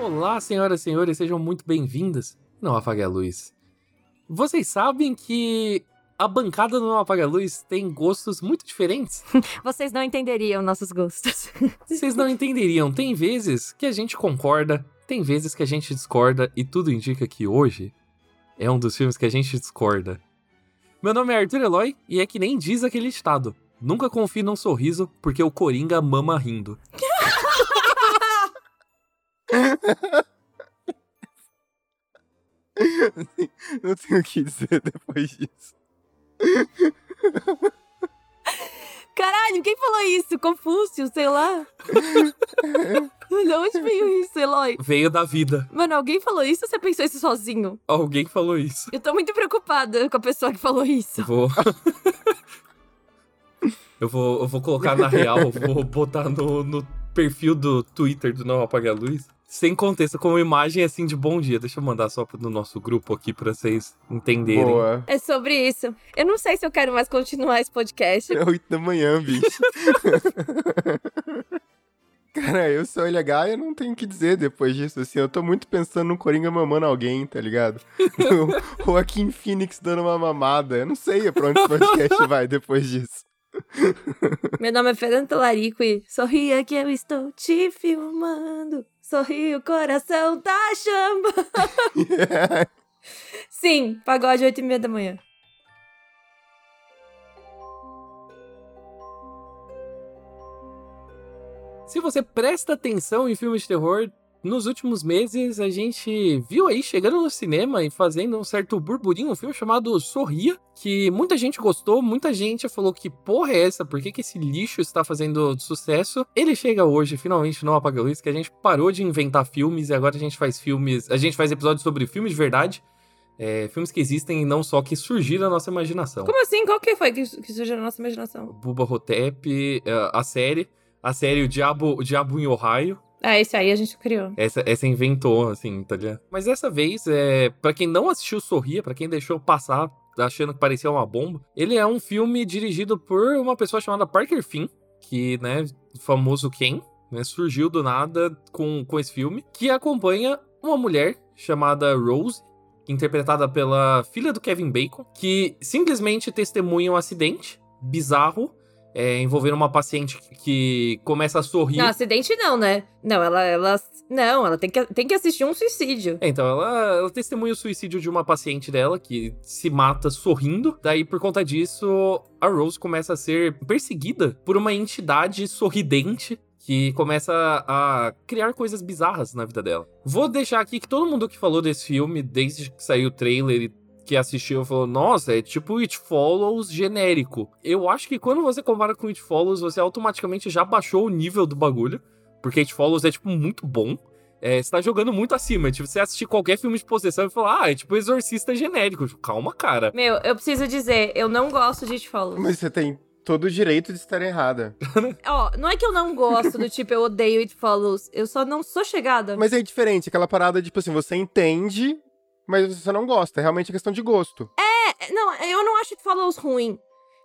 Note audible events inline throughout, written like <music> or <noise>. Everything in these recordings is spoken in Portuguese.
Olá, senhoras e senhores, sejam muito bem-vindas. Não apague a luz. Vocês sabem que a bancada do Não Apaga a Luz tem gostos muito diferentes? <laughs> Vocês não entenderiam nossos gostos. <laughs> Vocês não entenderiam. Tem vezes que a gente concorda, tem vezes que a gente discorda, e tudo indica que hoje é um dos filmes que a gente discorda. Meu nome é Arthur Eloy e é que nem diz aquele estado. Nunca confie num sorriso, porque o Coringa mama rindo. <laughs> <laughs> Não tenho o que dizer depois disso. Caralho, quem falou isso? Confúcio, sei lá. <laughs> De onde veio isso, Eloy? Veio da vida. Mano, alguém falou isso ou você pensou isso sozinho? Alguém falou isso. Eu tô muito preocupada com a pessoa que falou isso. Eu vou. <laughs> eu vou, eu vou colocar na real, vou botar no, no perfil do Twitter do Não Apaga a Luz. Sem contexto, como imagem assim de bom dia. Deixa eu mandar só no nosso grupo aqui pra vocês entenderem. Boa. É sobre isso. Eu não sei se eu quero mais continuar esse podcast. É 8 da manhã, bicho. <laughs> Cara, eu sou LH e eu não tenho o que dizer depois disso, assim. Eu tô muito pensando no Coringa mamando alguém, tá ligado? <laughs> o Joaquim Phoenix dando uma mamada. Eu não sei pra onde esse podcast vai depois disso. Meu nome é Fernando Talarico e sorria que eu estou te filmando. Sorri, o coração tá chamando. <laughs> Sim, pagode 8 e meia da manhã. Se você presta atenção em filmes de terror, nos últimos meses a gente viu aí chegando no cinema e fazendo um certo burburinho um filme chamado Sorria, que muita gente gostou, muita gente falou que porra é essa, por que, que esse lixo está fazendo sucesso? Ele chega hoje, finalmente, no Apaga Luz, que a gente parou de inventar filmes e agora a gente faz filmes, a gente faz episódios sobre filmes de verdade. É, filmes que existem e não só que surgiram na nossa imaginação. Como assim? Qual que foi que, surgiu na nossa imaginação? Buba Hotep, é, a série, a série O Diabo, o Diabo em Ohio, Ah, esse aí a gente criou. essa, essa inventou, assim, tá ligado? Mas dessa vez, é, para quem não assistiu Sorria, pra quem deixou passar achando que parecia uma bomba, ele é um filme dirigido por uma pessoa chamada Parker Finn, que, né, famoso Ken, né, surgiu do nada com, com esse filme, que acompanha uma mulher chamada Rose, interpretada pela filha do Kevin Bacon, que simplesmente testemunha um acidente bizarro é, envolvendo uma paciente que começa a sorrir. Não, acidente não, né? Não, ela, ela. Não, ela tem que, tem que assistir um suicídio. É, Então, ela, ela testemunha o suicídio de uma paciente dela que se mata sorrindo. Daí, por conta disso, a Rose começa a ser perseguida por uma entidade sorridente que começa a criar coisas bizarras na vida dela. Vou deixar aqui que todo mundo que falou desse filme, desde que saiu o trailer e que assistiu falou: Nossa, é tipo It Follows genérico. Eu acho que quando você compara com It Follows, você automaticamente já baixou o nível do bagulho. Porque It Follows é, tipo, muito bom. É, você tá jogando muito acima. Tipo, você assistir qualquer filme de possessão e falar, ah, é tipo Exorcista genérico. Tipo, Calma, cara. Meu, eu preciso dizer, eu não gosto de It Follows. Mas você tem todo o direito de estar errada. <laughs> Ó, não é que eu não gosto do tipo, eu odeio It Follows. Eu só não sou chegada. Mas é diferente, aquela parada, tipo assim, você entende, mas você não gosta. É realmente questão de gosto. É, Não, eu não acho It Follows ruim.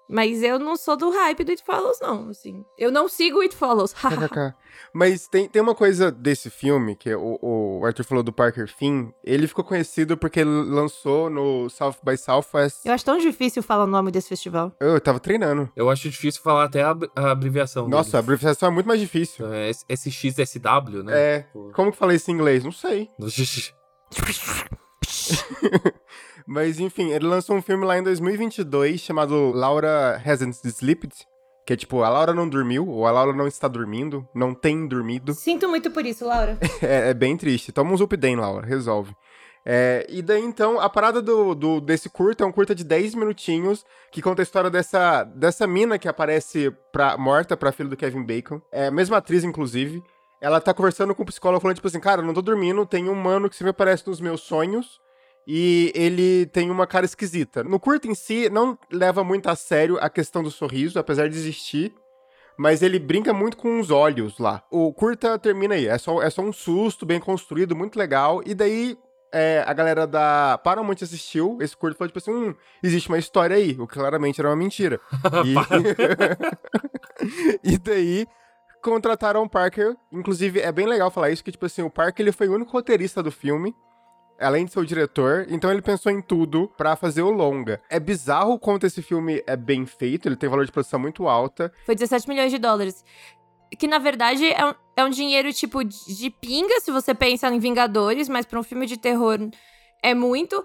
Mas eu não sou do hype do It Follows, não, assim. Eu não sigo It Follows. <laughs> Mas tem, tem uma coisa desse filme, que o, o Arthur falou do Parker Finn. Ele ficou conhecido porque ele lançou no South by Southwest. eu acho tão difícil falar o nome desse festival. Eu tava treinando. Eu acho difícil falar até a, a abreviação. Nossa, a dele. abreviação é muito mais difícil. É SXSW, né? É. Tipo, Como que fala isso em inglês? Não sei. <laughs> <laughs> Mas enfim, ele lançou um filme lá em 2022 chamado Laura Hasn't Slept. Que é tipo, a Laura não dormiu, ou a Laura não está dormindo, não tem dormido. Sinto muito por isso, Laura. <laughs> É, é bem triste. Toma um Zupidem, Laura, resolve. É, e daí, então, a parada do, do- desse curta é um curta de 10 minutinhos que conta a história dessa, dessa mina que aparece pra, morta pra filha do Kevin Bacon. É a mesma atriz, inclusive. Ela tá conversando com o psicólogo falando, tipo assim, cara, não tô dormindo, tem um mano que sempre aparece nos meus sonhos e ele tem uma cara esquisita. No curta em si, não leva muito a sério a questão do sorriso, apesar de existir. Mas ele brinca muito com os olhos lá. O curta termina aí. É só, é só um susto bem construído, muito legal. E daí é, a galera da Paramount assistiu esse curto e falou tipo assim: hum, existe uma história aí. O que claramente era uma mentira. <laughs> E, <laughs> e daí contrataram o Parker. Inclusive, é bem legal falar isso, que, tipo assim, o Parker ele foi o único roteirista do filme. Além de ser o diretor, então ele pensou em tudo para fazer o longa. É bizarro quanto esse filme é bem feito, ele tem valor de produção muito alta. Foi 17 milhões de dólares. Que na verdade é um, é um dinheiro tipo de pinga, se você pensa em Vingadores, mas pra um filme de terror é muito.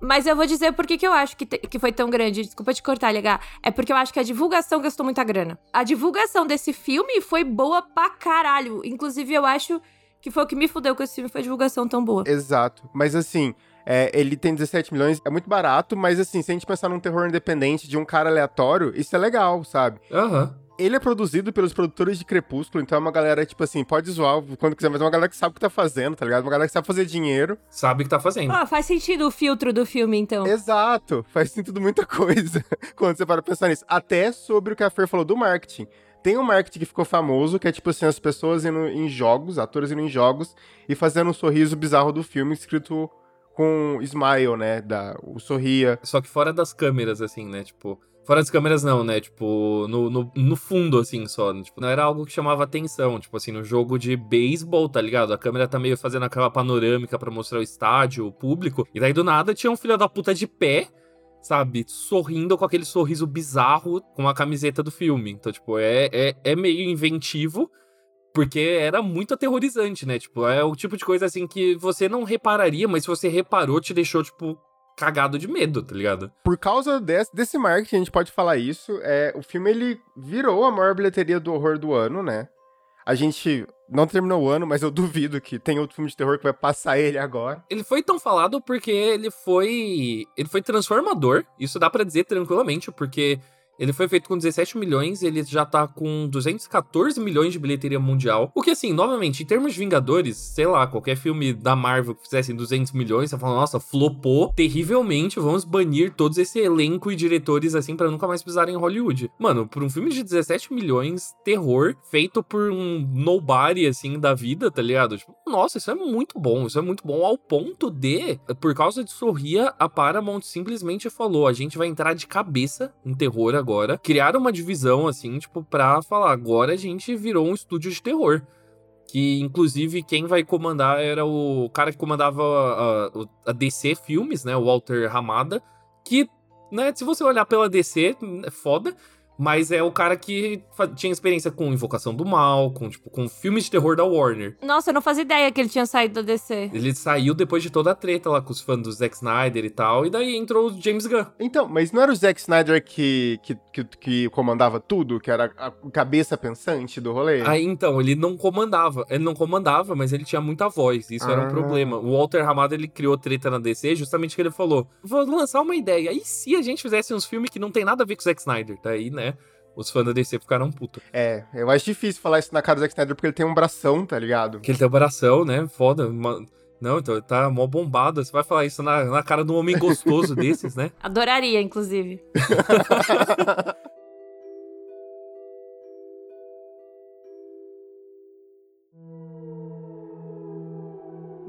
Mas eu vou dizer por que, eu acho que, te, que foi tão grande. Desculpa te cortar, legal. É porque eu acho que a divulgação gastou muita grana. A divulgação desse filme foi boa pra caralho. Inclusive, eu acho que foi o que me fudeu com esse filme, foi a divulgação tão boa. Exato. Mas assim, é, ele tem 17 milhões, é muito barato, mas assim, se a gente pensar num terror independente de um cara aleatório, isso é legal, sabe? Aham. Uhum. Ele é produzido pelos produtores de Crepúsculo, então é uma galera, tipo assim, pode zoar quando quiser, mas é uma galera que sabe o que tá fazendo, tá ligado? Uma galera que sabe fazer dinheiro. Sabe o que tá fazendo. Ah, faz sentido o filtro do filme, então. Exato, faz sentido muita <laughs> coisa quando você para pensar nisso. Até sobre o que a Fer falou do marketing. Tem um marketing que ficou famoso, que é tipo assim, as pessoas indo em jogos, atores indo em jogos e fazendo um sorriso bizarro do filme escrito com smile, né? Da, o sorria. Só que fora das câmeras, assim, né? Tipo, Fora das câmeras, não, né? Tipo, no, no, no, fundo, assim, só. Tipo, não era algo que chamava atenção. Tipo assim, no jogo de beisebol, tá ligado? A câmera tá meio fazendo aquela panorâmica para mostrar o estádio, o público. E daí, do nada, tinha um filho da puta de pé, sabe? Sorrindo com aquele sorriso bizarro com a camiseta do filme. Então, tipo, é, é, é meio inventivo. Porque era muito aterrorizante, né? Tipo, é o tipo de coisa assim que você não repararia, mas se você reparou, te deixou, tipo, cagado de medo, tá ligado? Por causa desse, desse marketing, a gente pode falar isso. É, o filme ele virou a maior bilheteria do horror do ano, né? A gente não terminou o ano, mas eu <laughs> duvido que tem outro filme de terror que vai passar ele agora. Ele foi tão falado porque ele foi. Ele foi transformador. Isso dá para dizer tranquilamente, porque ele foi feito com 17 milhões, ele já tá com 214 milhões de bilheteria mundial. O que, assim, novamente, em termos de Vingadores, sei lá, qualquer filme da Marvel que fizesse 200 milhões, você fala, nossa, flopou terrivelmente, vamos banir todos esse elenco e diretores, assim, para nunca mais pisarem em Hollywood. Mano, por um filme de 17 milhões, terror, feito por um nobody, assim, da vida, tá ligado? Tipo, nossa, isso é muito bom, isso é muito bom, ao ponto de, por causa de Sorria, a Paramount simplesmente falou, a gente vai entrar de cabeça em terror agora agora, criaram uma divisão, assim, tipo, pra falar, agora a gente virou um estúdio de terror. Que, inclusive, quem vai comandar era o cara que comandava a, a, DC Filmes, né? O Walter Ramada. Que, né, se você olhar pela DC, é foda. Mas é o cara que tinha experiência com Invocação do Mal, com, tipo, com filmes de terror da Warner. Nossa, eu não fazia ideia que ele tinha saído da DC. Ele saiu depois de toda a treta lá com os fãs do Zack Snyder e tal, e daí entrou o James Gunn. Então, mas não era o Zack Snyder que, que, que, que comandava tudo? Que era a cabeça pensante do rolê? Ah, então, ele não comandava. Ele não comandava, mas ele tinha muita voz. Isso ah. era um ah. problema. O Walter Ramada, ele criou treta na DC justamente que ele falou, vou lançar uma ideia. E se a gente fizesse uns filmes que não tem nada a ver com o Zack Snyder? Daí, né? Os fãs da DC ficaram putos. É, eu acho difícil falar isso na cara do Zack Snyder porque ele tem um bração, tá ligado? Que ele tem um bração, né? Foda. Uma... Não, então tá mó bombado. Você vai falar isso na, na cara de um homem gostoso <laughs> desses, né? Adoraria, inclusive. <laughs>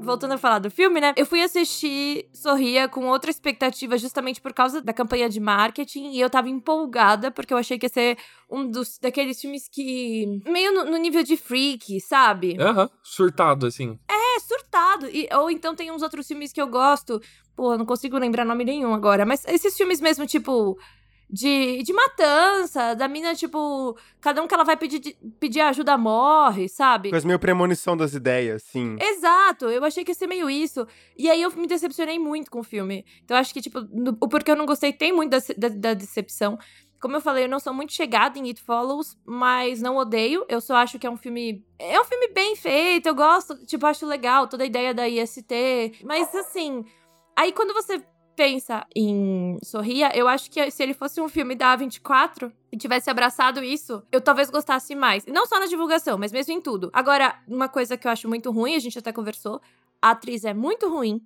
voltando a falar do filme, né? Eu fui assistir Sorria com outra expectativa, justamente por causa da campanha de marketing. E eu tava empolgada, porque eu achei que ia ser um dos daqueles filmes que. meio no, no nível de freak, sabe? Aham, uhum, surtado, assim. É, surtado. E, ou então tem uns outros filmes que eu gosto. Pô, não consigo lembrar nome nenhum agora. Mas esses filmes mesmo, tipo de, de matança, da mina, tipo, cada um que ela vai pedir, pedir ajuda morre, sabe? Coisa meio premonição das ideias, sim. Exato, eu achei que ia ser meio isso. E aí eu me decepcionei muito com o filme. Então eu acho que, tipo, no, o porquê eu não gostei tem muito da, da, da decepção. Como eu falei, eu não sou muito chegada em It Follows, mas não odeio. Eu só acho que é um filme. É um filme bem feito, eu gosto, tipo, acho legal toda a ideia da IST. Mas assim. Aí quando você pensa em Sorria, eu acho que se ele fosse um filme da A24 e tivesse abraçado isso, eu talvez gostasse mais. Não só na divulgação, mas mesmo em tudo. Agora, uma coisa que eu acho muito ruim, a gente até conversou, a atriz é muito ruim.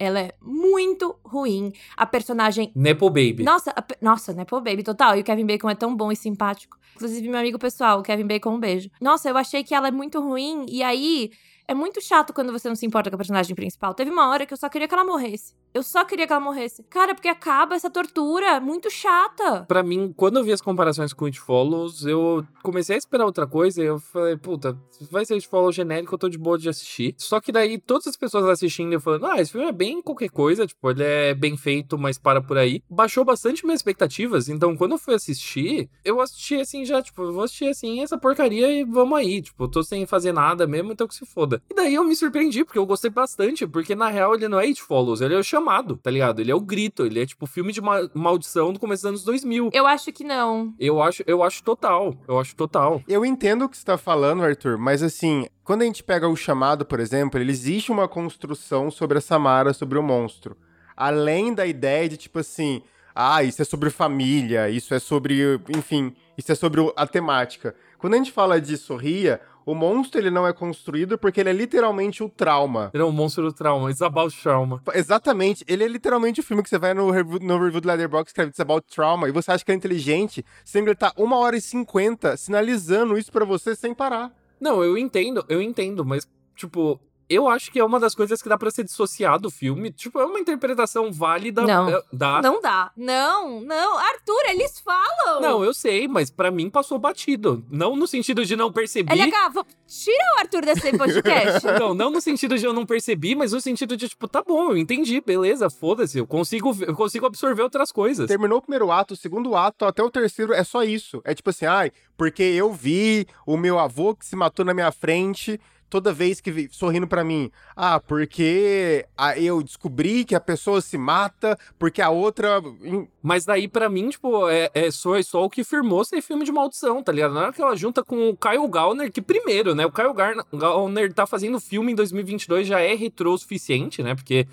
Ela é muito ruim. A personagem. Nepo Baby. Nossa, a... nossa, Nepo Baby, total. E o Kevin Bacon é tão bom e simpático. Inclusive, meu amigo pessoal, o Kevin Bacon, um beijo. Nossa, eu achei que ela é muito ruim. E aí, É muito chato quando você não se importa com a personagem principal. Teve uma hora que eu só queria que ela morresse. Eu só queria que ela morresse. Cara, porque acaba essa tortura muito chata. Pra mim, quando eu vi as comparações com It Follows, eu comecei a esperar outra coisa e eu falei, puta, vai ser It Follows genérico, eu tô de boa de assistir. Só que daí, todas as pessoas assistindo eu falando, ah, esse filme é bem qualquer coisa, tipo, ele é bem feito, mas para por aí. Baixou bastante minhas expectativas, então quando eu fui assistir, eu assisti assim já, tipo, vou assistir assim essa porcaria e vamos aí, tipo, eu tô sem fazer nada mesmo, então que se foda. E daí eu me surpreendi, porque eu gostei bastante, porque na real ele não é It Follows, ele é o chamado, tá ligado? Ele é o grito, ele é tipo filme de ma maldição do começo dos anos 2000. Eu acho que não. Eu acho, eu acho total, eu acho total. Eu entendo o que você tá falando, Arthur, mas assim, quando a gente pega o chamado, por exemplo, ele existe uma construção sobre a Samara, sobre o monstro. Além da ideia de, tipo assim, ah, isso é sobre família, isso é sobre, enfim, isso é sobre a temática. Quando a gente fala de Sorria, o monstro ele não é construído porque ele é literalmente o trauma. Ele é um monstro do trauma, it's about trauma. Exatamente, ele é literalmente o filme que você vai no review, no review do Leatherbox escreve It's about trauma e você acha que é inteligente, sempre tá uma hora e cinquenta sinalizando isso para você sem parar. Não, eu entendo, eu entendo, mas, tipo, eu acho que é uma das coisas que dá pra ser dissociado do filme. Tipo, é uma interpretação válida. Não. é, dá. Não dá. Não, não. Arthur, eles falam. Não, eu sei, mas pra mim passou batido. Não no sentido de não perceber. LH, vou- tira o Arthur desse podcast. <laughs> Não, não no sentido de eu não percebi, mas no sentido de, tipo, tá bom, eu entendi, beleza, foda-se, eu consigo, eu consigo absorver outras coisas. Terminou o primeiro ato, o segundo ato, até o terceiro é só isso. É tipo assim, ai, porque eu vi o meu avô que se matou na minha frente toda vez que sorrindo pra mim. Ah, porque eu descobri que a pessoa se mata porque a outra. Mas daí, pra mim, tipo, é, é só, é só o que firmou ser filme de maldição, tá ligado? Na hora que ela junta com o Kyle Gallner, que primeiro, né? O Kyle Gallner tá fazendo filme em 2022, já é retrô o suficiente, né? Porque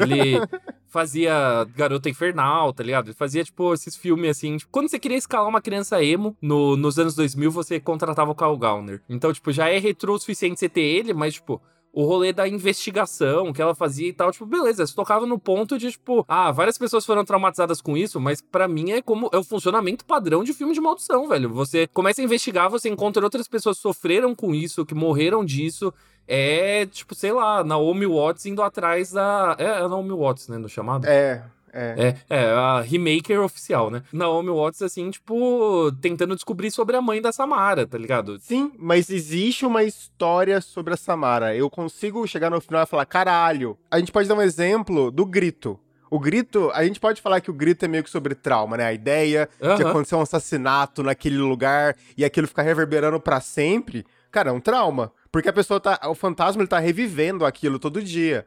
ele <laughs> fazia Garota Infernal, tá ligado? Ele fazia, tipo, esses filmes assim. Tipo, quando você queria escalar uma criança emo no, nos anos 2000, você contratava o Kyle Gallner. Então, tipo, já é retrô o suficiente você ter ele, mas, tipo. O rolê da investigação que ela fazia e tal, tipo, beleza, você tocava no ponto de, tipo, ah, várias pessoas foram traumatizadas com isso, mas pra mim é como é o funcionamento padrão de filme de maldição, velho. Você começa a investigar, você encontra outras pessoas que sofreram com isso, que morreram disso. É, tipo, sei lá, Naomi Watts indo atrás da. É a Naomi Watts, né, no chamado? É, é. É, é, a remaker oficial, né? Naomi Watts, assim, tipo, tentando descobrir sobre a mãe da Samara, tá ligado? Sim, mas existe uma história sobre a Samara. Eu consigo chegar no final e falar, caralho. A gente pode dar um exemplo do grito. O grito, a gente pode falar que o grito é meio que sobre trauma, né? A ideia que Aham. aconteceu um assassinato naquele lugar e aquilo ficar reverberando pra sempre. Cara, é um trauma. Porque a pessoa tá. O fantasma ele tá revivendo aquilo todo dia.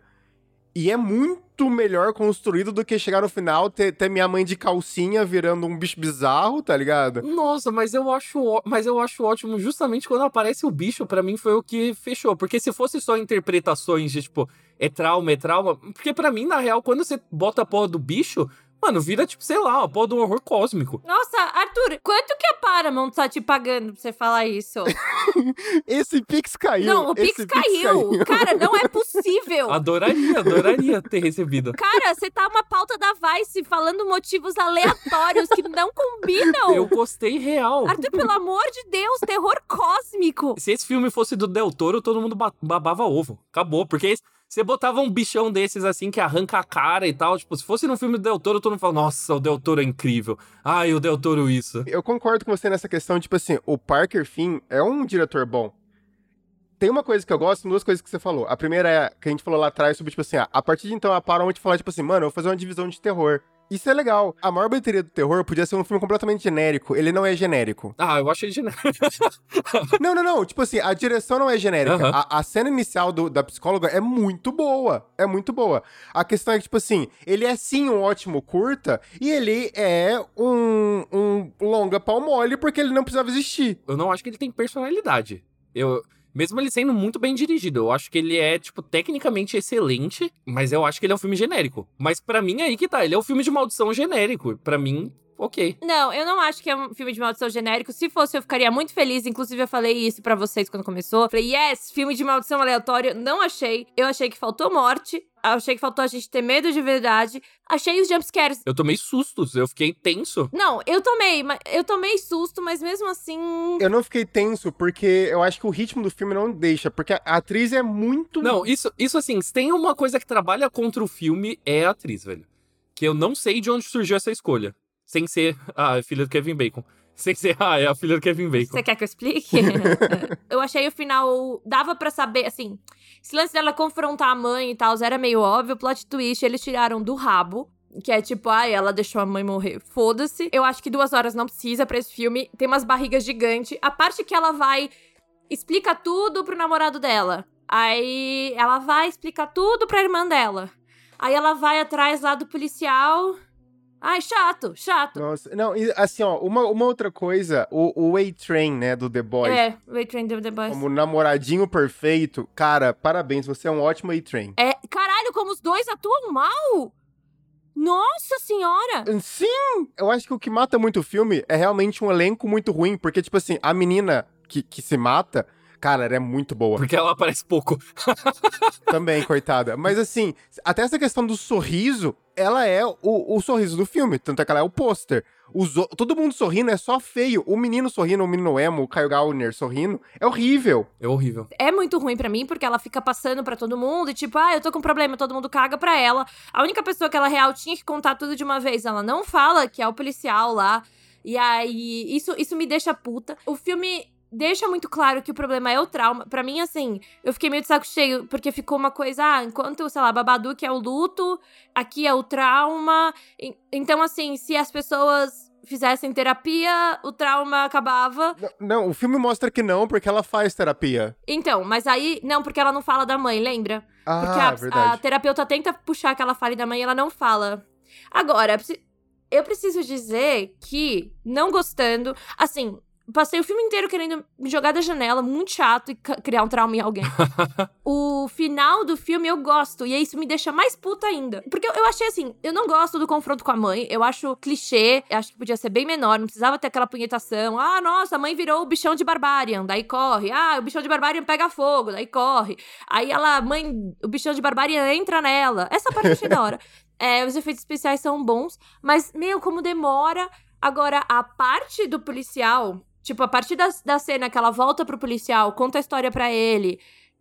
E é muito melhor construído do que chegar no final, ter, ter minha mãe de calcinha virando um bicho bizarro, tá ligado? Nossa, mas eu acho, mas eu acho ótimo justamente quando aparece o bicho, pra mim foi o que fechou, porque se fosse só interpretações de tipo, é trauma, é trauma, porque pra mim na real quando você bota a porra do bicho, mano, vira tipo, sei lá, a porra um horror cósmico. Nossa, Arthur, quanto que a Paramount tá te pagando pra você falar isso? <laughs> Esse Pix caiu. não, o Pix esse caiu. <laughs> Cara, não é possível. Adoraria, adoraria ter recebido. Cara, você tá uma pauta da Vice falando motivos aleatórios que não combinam. Eu gostei real. Arthur, pelo amor de Deus, terror cósmico. Se esse filme fosse do Del Toro, todo mundo ba- babava ovo. Acabou, porque esse- você botava um bichão desses assim que arranca a cara e tal, tipo, se fosse num filme do Del Toro, todo mundo fala, nossa, o Del Toro é incrível. Ai, o Del Toro isso. Eu concordo com você nessa questão, tipo assim, o Parker Finn é um diretor bom. Tem uma coisa que eu gosto, duas coisas que você falou. A primeira é que a gente falou lá atrás sobre, tipo assim, ah, a partir de então a Paramount falar, tipo assim, mano, eu vou fazer uma divisão de terror. Isso é legal. A maior bateria do terror podia ser um filme completamente genérico. Ele não é genérico. Ah, eu achei genérico. <laughs> não, não, não. Tipo assim, a direção não é genérica. Aham. A, a cena inicial do- da psicóloga é muito boa. É muito boa. A questão é que, tipo assim, ele é sim um ótimo curta e ele é um, um longa pau mole porque ele não precisava existir. eu não acho que ele tem personalidade. Eu. Mesmo ele sendo muito bem dirigido, eu acho que ele é, tipo, tecnicamente excelente, mas eu acho que ele é um filme genérico. Mas pra mim é aí que tá, ele é um filme de maldição genérico. Pra mim, ok. Não, eu não acho que é um filme de maldição genérico. Se fosse, eu ficaria muito feliz. Inclusive, eu falei isso pra vocês quando começou. Falei, yes, filme de maldição aleatório. Não achei. Eu achei que faltou morte. Achei que faltou a gente ter medo de verdade. Achei os jumpscares. Eu tomei sustos, eu fiquei tenso. Não, eu tomei, mas eu tomei susto, mas mesmo assim. Eu não fiquei tenso, porque eu acho que o ritmo do filme não deixa. Porque a atriz é muito. Não, isso, isso assim, se tem uma coisa que trabalha contra o filme, é a atriz, velho. Que eu não sei de onde surgiu essa escolha. Sem ser a filha do Kevin Bacon. Sem ser, ah, é a filha do Kevin Bacon. Você quer que eu explique? <laughs> eu achei o final. Dava pra saber, assim. Esse lance dela confrontar a mãe e tal, era meio óbvio. O plot twist eles tiraram do rabo. Que é tipo, ai, ela deixou a mãe morrer. Foda-se. Eu acho que duas horas não precisa pra esse filme. Tem umas barrigas gigantes. A parte que ela vai. Explica tudo pro namorado dela. Aí ela vai explicar tudo pra irmã dela. Aí ela vai atrás lá do policial. Ai, chato, chato. Nossa, não, e, assim, ó, uma, uma outra coisa, o, o A-Train, né, do The Boys. É, o A-Train do The Boys. Como namoradinho perfeito. Cara, parabéns, você é um ótimo A-Train. É, caralho, como os dois atuam mal! Nossa senhora! Sim! Eu acho que o que mata muito o filme é realmente um elenco muito ruim, porque, tipo assim, a menina que, que se mata, cara, ela é muito boa. Porque ela aparece pouco. <laughs> Também, coitada. Mas assim, até essa questão do sorriso, ela é o, o sorriso do filme. Tanto é que ela é o pôster. Todo mundo sorrindo é só feio. O menino sorrindo, o menino emo, o Kyle Gallner sorrindo, é horrível. É horrível. É muito ruim pra mim, porque ela fica passando pra todo mundo e tipo, ah, eu tô com problema, todo mundo caga pra ela. A única pessoa que ela real tinha que contar tudo de uma vez, ela não fala que é o policial lá. E aí, isso, isso me deixa puta. O filme deixa muito claro que o problema é o trauma. Pra mim, assim, eu fiquei meio de saco cheio, porque ficou uma coisa, ah, enquanto, sei lá, Babadook é o luto, aqui é o trauma. Então, assim, se as pessoas fizessem terapia, o trauma acabava. N- Não, o filme mostra que não, porque ela faz terapia. Então, mas aí, não, porque ela não fala da mãe, lembra? Porque Ah, a, verdade. a terapeuta tenta puxar que ela fale da mãe e ela não fala. Agora, eu preciso dizer que, não gostando, assim, passei o filme inteiro querendo me jogar da janela, muito chato e criar um trauma em alguém. <laughs> o final do filme eu gosto, e isso me deixa mais puta ainda. Porque eu, eu achei assim, eu não gosto do confronto com a mãe, eu acho clichê, eu acho que podia ser bem menor, não precisava ter aquela punhetação. Ah, nossa, a mãe virou o bichão de Barbarian, daí corre. Ah, o bichão de Barbarian pega fogo, daí corre. Aí ela, mãe, o bichão de Barbarian entra nela. Essa parte eu achei da hora. <laughs> É, os efeitos especiais são bons, mas, meu, como demora. Agora, a parte do policial, tipo, a partir da, da cena que ela volta pro policial, conta a história pra ele.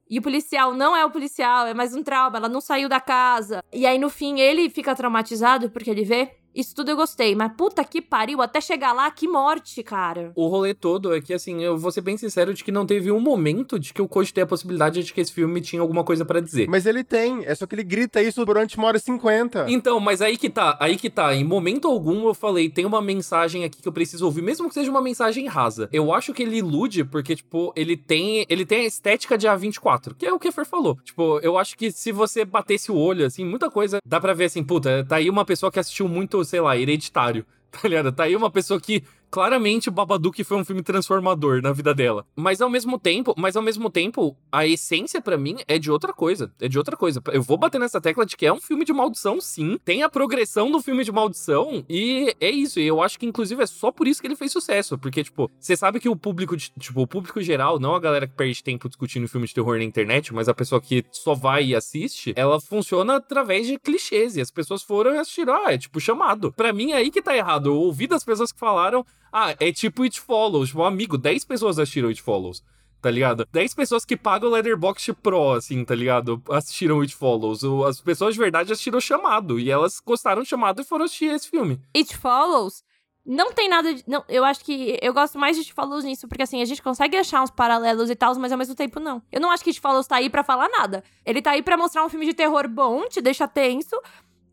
E o policial não é o policial, é mais um trauma, ela não saiu da casa. E aí, no fim, ele fica traumatizado porque ele vê. Isso tudo eu gostei, mas puta que pariu, até chegar lá, que morte, cara. O rolê todo é que, assim, eu vou ser bem sincero de que não teve um momento de que eu cogitei a possibilidade de que esse filme tinha alguma coisa pra dizer. Mas ele tem, é só que ele grita isso durante uma hora e cinquenta. Então, mas aí que tá, aí que tá. Em momento algum eu falei, tem uma mensagem aqui que eu preciso ouvir, mesmo que seja uma mensagem rasa. Eu acho que ele ilude porque, tipo, ele tem, ele tem a estética de A24, que é o que a Fer falou. Tipo, eu acho que se você batesse o olho, assim, muita coisa, dá pra ver assim, puta, tá aí uma pessoa que assistiu muito, sei lá, Hereditário. <laughs> Tá ligado? Tá aí uma pessoa que claramente o Babadook foi um filme transformador na vida dela. Mas ao mesmo tempo, mas ao mesmo tempo, a essência pra mim é de outra coisa. É de outra coisa. Eu vou bater nessa tecla de que é um filme de maldição, sim. Tem a progressão do filme de maldição e é isso. E eu acho que inclusive é só por isso que ele fez sucesso, porque tipo, você sabe que o público, tipo, o público geral, não a galera que perde tempo discutindo filme de terror na internet, mas a pessoa que só vai e assiste, ela funciona através de clichês e as pessoas foram assistiram, ah, é tipo chamado. Pra mim é aí que tá errado. Eu ouvi das pessoas que falaram ah, é tipo It Follows. Um amigo, 10 pessoas assistiram It Follows. Tá ligado? 10 pessoas que pagam o Letterboxd Pro, assim, tá ligado? Assistiram It Follows. As pessoas de verdade assistiram chamado. E elas gostaram do chamado e foram assistir esse filme. It Follows não tem nada de. Não, eu acho que. Eu gosto mais de It Follows nisso, porque assim, a gente consegue achar uns paralelos e tal, mas ao mesmo tempo não. Eu não acho que It Follows tá aí pra falar nada. Ele tá aí pra mostrar um filme de terror bom, te deixa tenso.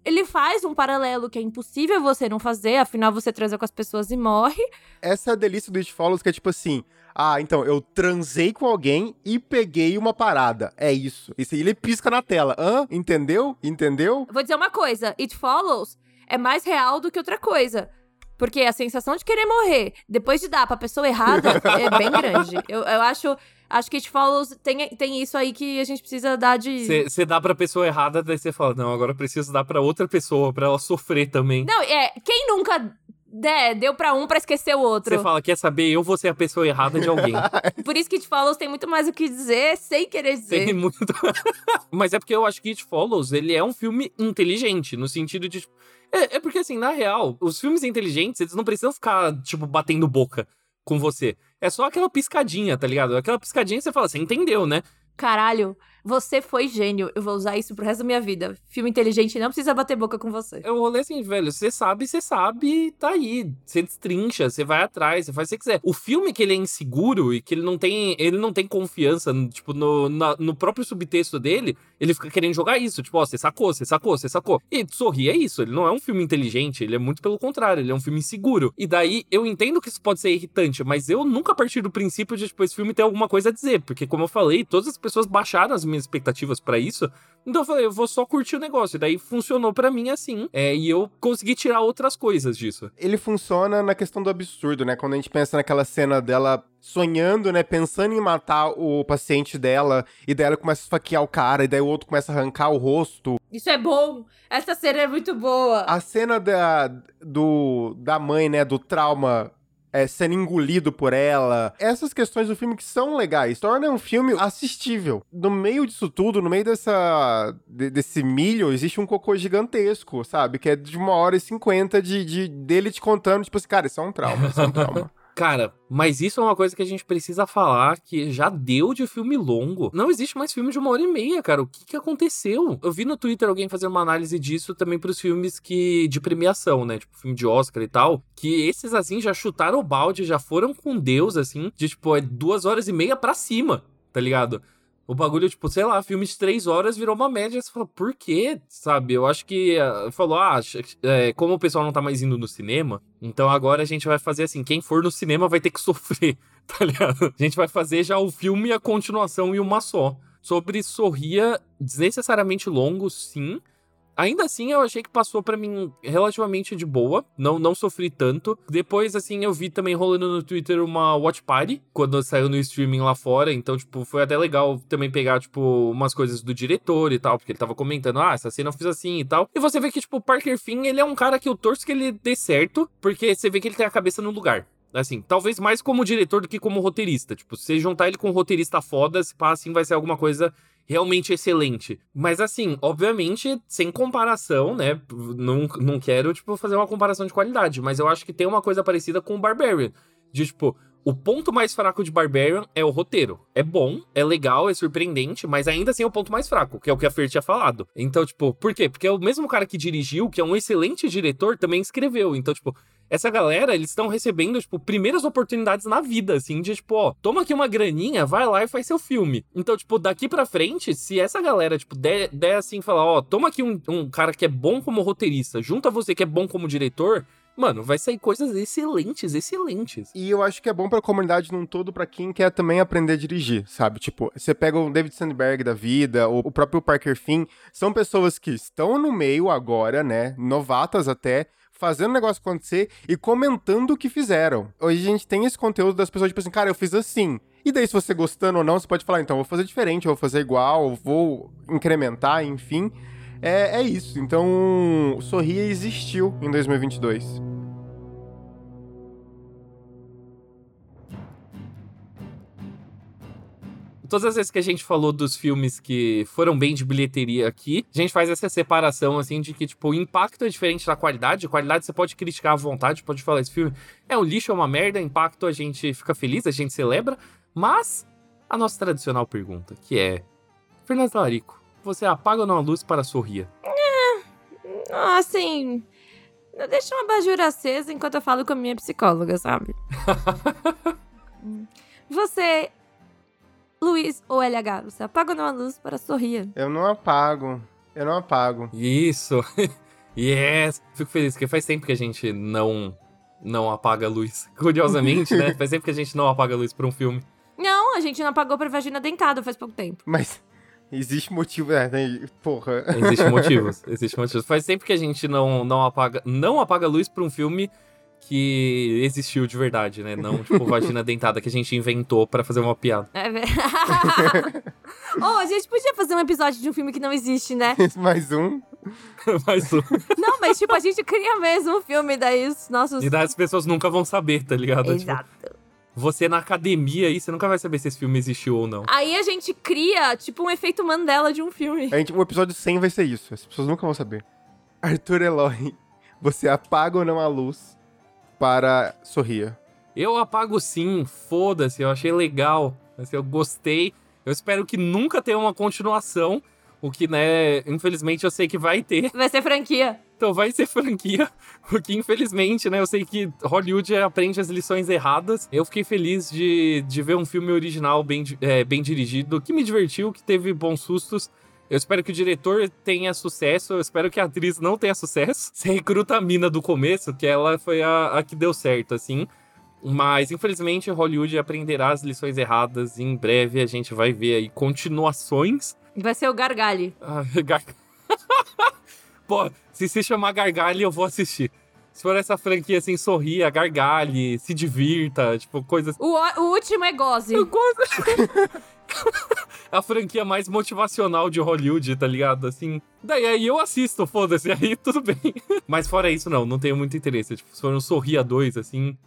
Ele faz um paralelo que é impossível você não fazer, afinal você transa com as pessoas e morre. Essa é a delícia do It Follows, que é tipo assim. Ah, então, eu transei com alguém e peguei uma parada. É isso. Isso aí ele pisca na tela. Hã? Entendeu? Entendeu? Eu Vou dizer uma coisa: It Follows é mais real do que outra coisa. Porque a sensação de querer morrer depois de dar pra pessoa errada é bem <laughs> grande. Eu, eu acho, acho que It Follows tem, tem isso aí que a gente precisa dar de. Você dá pra pessoa errada, daí você fala, não, agora eu preciso dar pra outra pessoa, pra ela sofrer também. Não, é. Quem nunca É, deu pra um pra esquecer o outro. Você fala, quer saber? Eu vou ser a pessoa errada de alguém. <laughs> Por isso que It Follows tem muito mais o que dizer, sem querer dizer. Tem muito. <laughs> Mas é porque eu acho que It Follows, ele é um filme inteligente, no sentido de. tipo, É, é porque, assim, na real, os filmes inteligentes, eles não precisam ficar, tipo, batendo boca com você. É só aquela piscadinha, tá ligado? Aquela piscadinha você fala, você entendeu, né? Caralho, você foi gênio. Eu vou usar isso pro resto da minha vida. Filme inteligente não precisa bater boca com você. Eu rolei assim, velho, você sabe, você sabe, tá aí. Você destrincha, você vai atrás, você faz o que quiser. O filme que ele é inseguro e que ele não tem, ele não tem confiança, tipo, no, na- no próprio subtexto dele, ele fica querendo jogar isso. Tipo, ó, você sacou, você sacou, você sacou. E sorrir é isso, ele não é um filme inteligente, ele é muito pelo contrário, ele é um filme inseguro. E daí, eu entendo que isso pode ser irritante, mas eu nunca parti do princípio de, tipo, esse filme ter alguma coisa a dizer. Porque, como eu falei, todas as pessoas baixaram as minhas expectativas pra isso. Então eu falei, eu vou só curtir o negócio. E daí funcionou pra mim assim. É, e eu consegui tirar outras coisas disso. Ele funciona na questão do absurdo, né? Quando a gente pensa naquela cena dela sonhando, né? Pensando em matar o paciente dela, e daí ela começa a esfaquear o cara, e daí o outro começa a arrancar o rosto. Isso é bom. Essa cena é muito boa. A cena da, do, da mãe, né? Do trauma. É, sendo engolido por ela. Essas questões do filme que são legais. Torna um filme assistível. No meio disso tudo, no meio dessa, de- desse milho, existe um cocô gigantesco, sabe? Que é de uma hora e cinquenta de, de, dele te contando, tipo assim, cara, isso é um trauma, isso é um trauma. <laughs> Cara, mas isso é uma coisa que a gente precisa falar que já deu de filme longo. Não existe mais filme de uma hora e meia, cara. O que que aconteceu? Eu vi no Twitter alguém fazer uma análise disso também pros filmes que de premiação, né? Tipo, filme de Oscar e tal. Que esses, assim, já chutaram o balde, já foram com Deus, assim, de tipo, é duas horas e meia pra cima, tá ligado? O bagulho, tipo, sei lá, filme de três horas virou uma média. Você fala, por quê? Sabe? Eu acho que. ah, falou, ah, é, como o pessoal não tá mais indo no cinema, então agora a gente vai fazer assim: quem for no cinema vai ter que <laughs> sofrer, tá ligado? A gente vai fazer já o filme e a continuação em uma só. Sobre Sorria, desnecessariamente longo, sim. Ainda assim, eu achei que passou pra mim relativamente de boa. Não, não sofri tanto. Depois, assim, eu vi também rolando no Twitter uma Watch Party, quando saiu no streaming lá fora. Então, tipo, foi até legal também pegar, tipo, umas coisas do diretor e tal, porque ele tava comentando, ah, essa cena eu fiz assim e tal. E você vê que, tipo, o Parker Finn, ele é um cara que eu torço que ele dê certo, porque você vê que ele tem a cabeça no lugar. Assim, talvez mais como diretor do que como roteirista. Tipo, se juntar ele com um roteirista foda, se pá, assim, vai ser alguma coisa realmente excelente. Mas assim, obviamente, sem comparação, né? Não, não quero, tipo, fazer uma comparação de qualidade, mas eu acho que tem uma coisa parecida com o Barbarian. De, tipo, o ponto mais fraco de Barbarian é o roteiro. É bom, é legal, é surpreendente, mas ainda assim é o ponto mais fraco, que é o que a Fer tinha falado. Então, tipo, por quê? Porque é o mesmo cara que dirigiu, que é um excelente diretor, também escreveu. Então, tipo, essa galera, eles estão recebendo, tipo, primeiras oportunidades na vida, assim, de, tipo, ó, toma aqui uma graninha, vai lá e faz seu filme. Então, tipo, daqui pra frente, se essa galera, tipo, der, der assim, falar, ó, toma aqui um, um cara que é bom como roteirista, junta você que é bom como diretor, mano, vai sair coisas excelentes, excelentes. E eu acho que é bom pra comunidade num todo, pra quem quer também aprender a dirigir, sabe? Tipo, você pega o David Sandberg da vida, o o próprio Parker Finn, são pessoas que estão no meio agora, né? Novatas até, fazendo o negócio acontecer e comentando o que fizeram. Hoje a gente tem esse conteúdo das pessoas, tipo assim, cara, eu fiz assim. E daí, se você gostando ou não, você pode falar, então, vou fazer diferente, vou fazer igual, vou incrementar, enfim. É, é isso. Então, Sorria existiu em 2022. Todas as vezes que a gente falou dos filmes que foram bem de bilheteria aqui, a gente faz essa separação, assim, de que, tipo, o impacto é diferente da qualidade. A qualidade você pode criticar à vontade, pode falar, esse filme é um lixo, é uma merda, impacto a gente fica feliz, a gente celebra. Mas, a nossa tradicional pergunta, que é... Fernando Talarico, você apaga ou não a luz para sorrir? Ah, assim. Deixa uma abajur acesa enquanto eu falo com a minha psicóloga, sabe? <laughs> Você, Luiz ou LH, você apaga ou não a luz para sorrir? Eu não apago. Eu não apago. Isso! <laughs> yes! Fico feliz, porque faz tempo que a gente não... Não apaga a luz. <laughs> Curiosamente, né? <laughs> Faz tempo que a gente não apaga a luz para um filme. Não, a gente não apagou pra vagina dentada faz pouco tempo. Mas existe motivo. É, né? porra. Existem motivos. Existem motivos. Faz tempo que a gente não, não, apaga, não apaga a luz pra um filme que existiu de verdade, né? Não, tipo, vagina <laughs> dentada que a gente inventou para fazer uma piada. É verdade. <laughs> oh, a gente podia fazer um episódio de um filme que não existe, né? <laughs> Mais um. Mais um. Não, mas tipo, a gente cria mesmo um filme, daí os nossos. E daí as pessoas nunca vão saber, tá ligado? Exato. Tipo, você na academia aí, você nunca vai saber se esse filme existiu ou não. Aí a gente cria, tipo, um efeito Mandela de um filme. A gente, o episódio 100 vai ser isso. As pessoas nunca vão saber. Arthur Eloy, você apaga ou não a luz para sorrir? Eu apago sim, foda-se, eu achei legal. Assim, eu gostei. Eu espero que nunca tenha uma continuação. O que, né, infelizmente eu sei que vai ter. Vai ser franquia. Então vai ser franquia. <laughs> O que, infelizmente, né, eu sei que Hollywood aprende as lições erradas. Eu fiquei feliz de, de ver um filme original bem, é, bem dirigido, que me divertiu, que teve bons sustos. Eu espero que o diretor tenha sucesso, eu espero que a atriz não tenha sucesso. <laughs> Você recruta a mina do começo, que ela foi a, a que deu certo, assim. Mas, infelizmente, Hollywood aprenderá as lições erradas e em breve a gente vai ver aí continuações. Vai ser o Gargalho. Ah, <laughs> gar... <laughs> Pô, se se chamar Gargalho, eu vou assistir. Se for essa franquia assim, sorria, gargalhe, se divirta, tipo, coisas. O, o último é Goze. Eu gosto. A franquia mais motivacional de Hollywood, tá ligado? Assim. Daí aí eu assisto, foda-se, <laughs> aí tudo bem. Mas fora isso, não, não tenho muito interesse. Tipo, se for um Sorria 2, assim.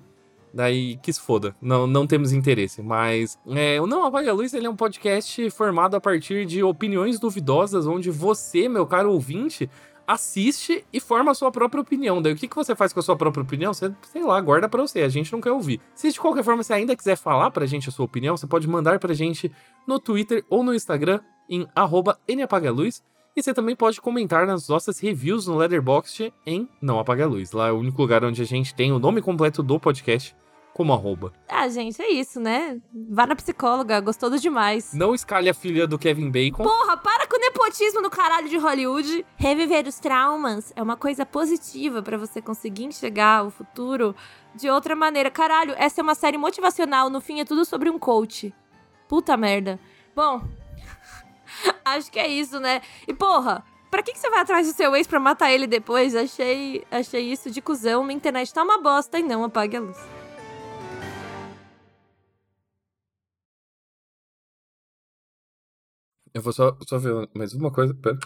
Daí que se foda. Não, não temos interesse. Mas. É, o Não Apaga a Luz ele é um podcast formado a partir de opiniões duvidosas, onde você, meu caro ouvinte, assiste e forma a sua própria opinião. Daí o que, que você faz com a sua própria opinião? Você, sei lá, guarda pra você. A gente não quer ouvir. Se de qualquer forma você ainda quiser falar pra gente a sua opinião, você pode mandar pra gente no Twitter ou no Instagram em @napagaluz. E você também pode comentar nas nossas reviews no Letterboxd em Não Apaga a Luz. Lá é o único lugar onde a gente tem o nome completo do podcast como arroba. Ah, gente, é isso, né? Vá na psicóloga, gostoso demais. Não escalhe a filha do Kevin Bacon. Porra, para com o nepotismo no caralho de Hollywood. Reviver os traumas é uma coisa positiva para você conseguir enxergar o futuro de outra maneira. Caralho, essa é uma série motivacional, no fim é tudo sobre um coach. Puta merda. Bom, <laughs> acho que é isso, né? E porra, Pra que, que você vai atrás do seu ex pra matar ele depois? Achei, achei isso de cuzão. Minha internet tá uma bosta e não apague a luz. Eu vou só, só ver mais uma coisa. Pera.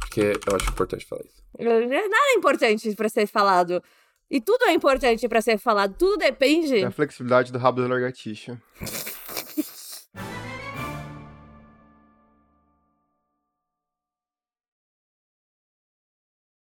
Porque eu acho importante falar isso. Nada é importante pra ser falado. E tudo é importante pra ser falado. Tudo depende. É a flexibilidade do rabo da lagartixa. <laughs>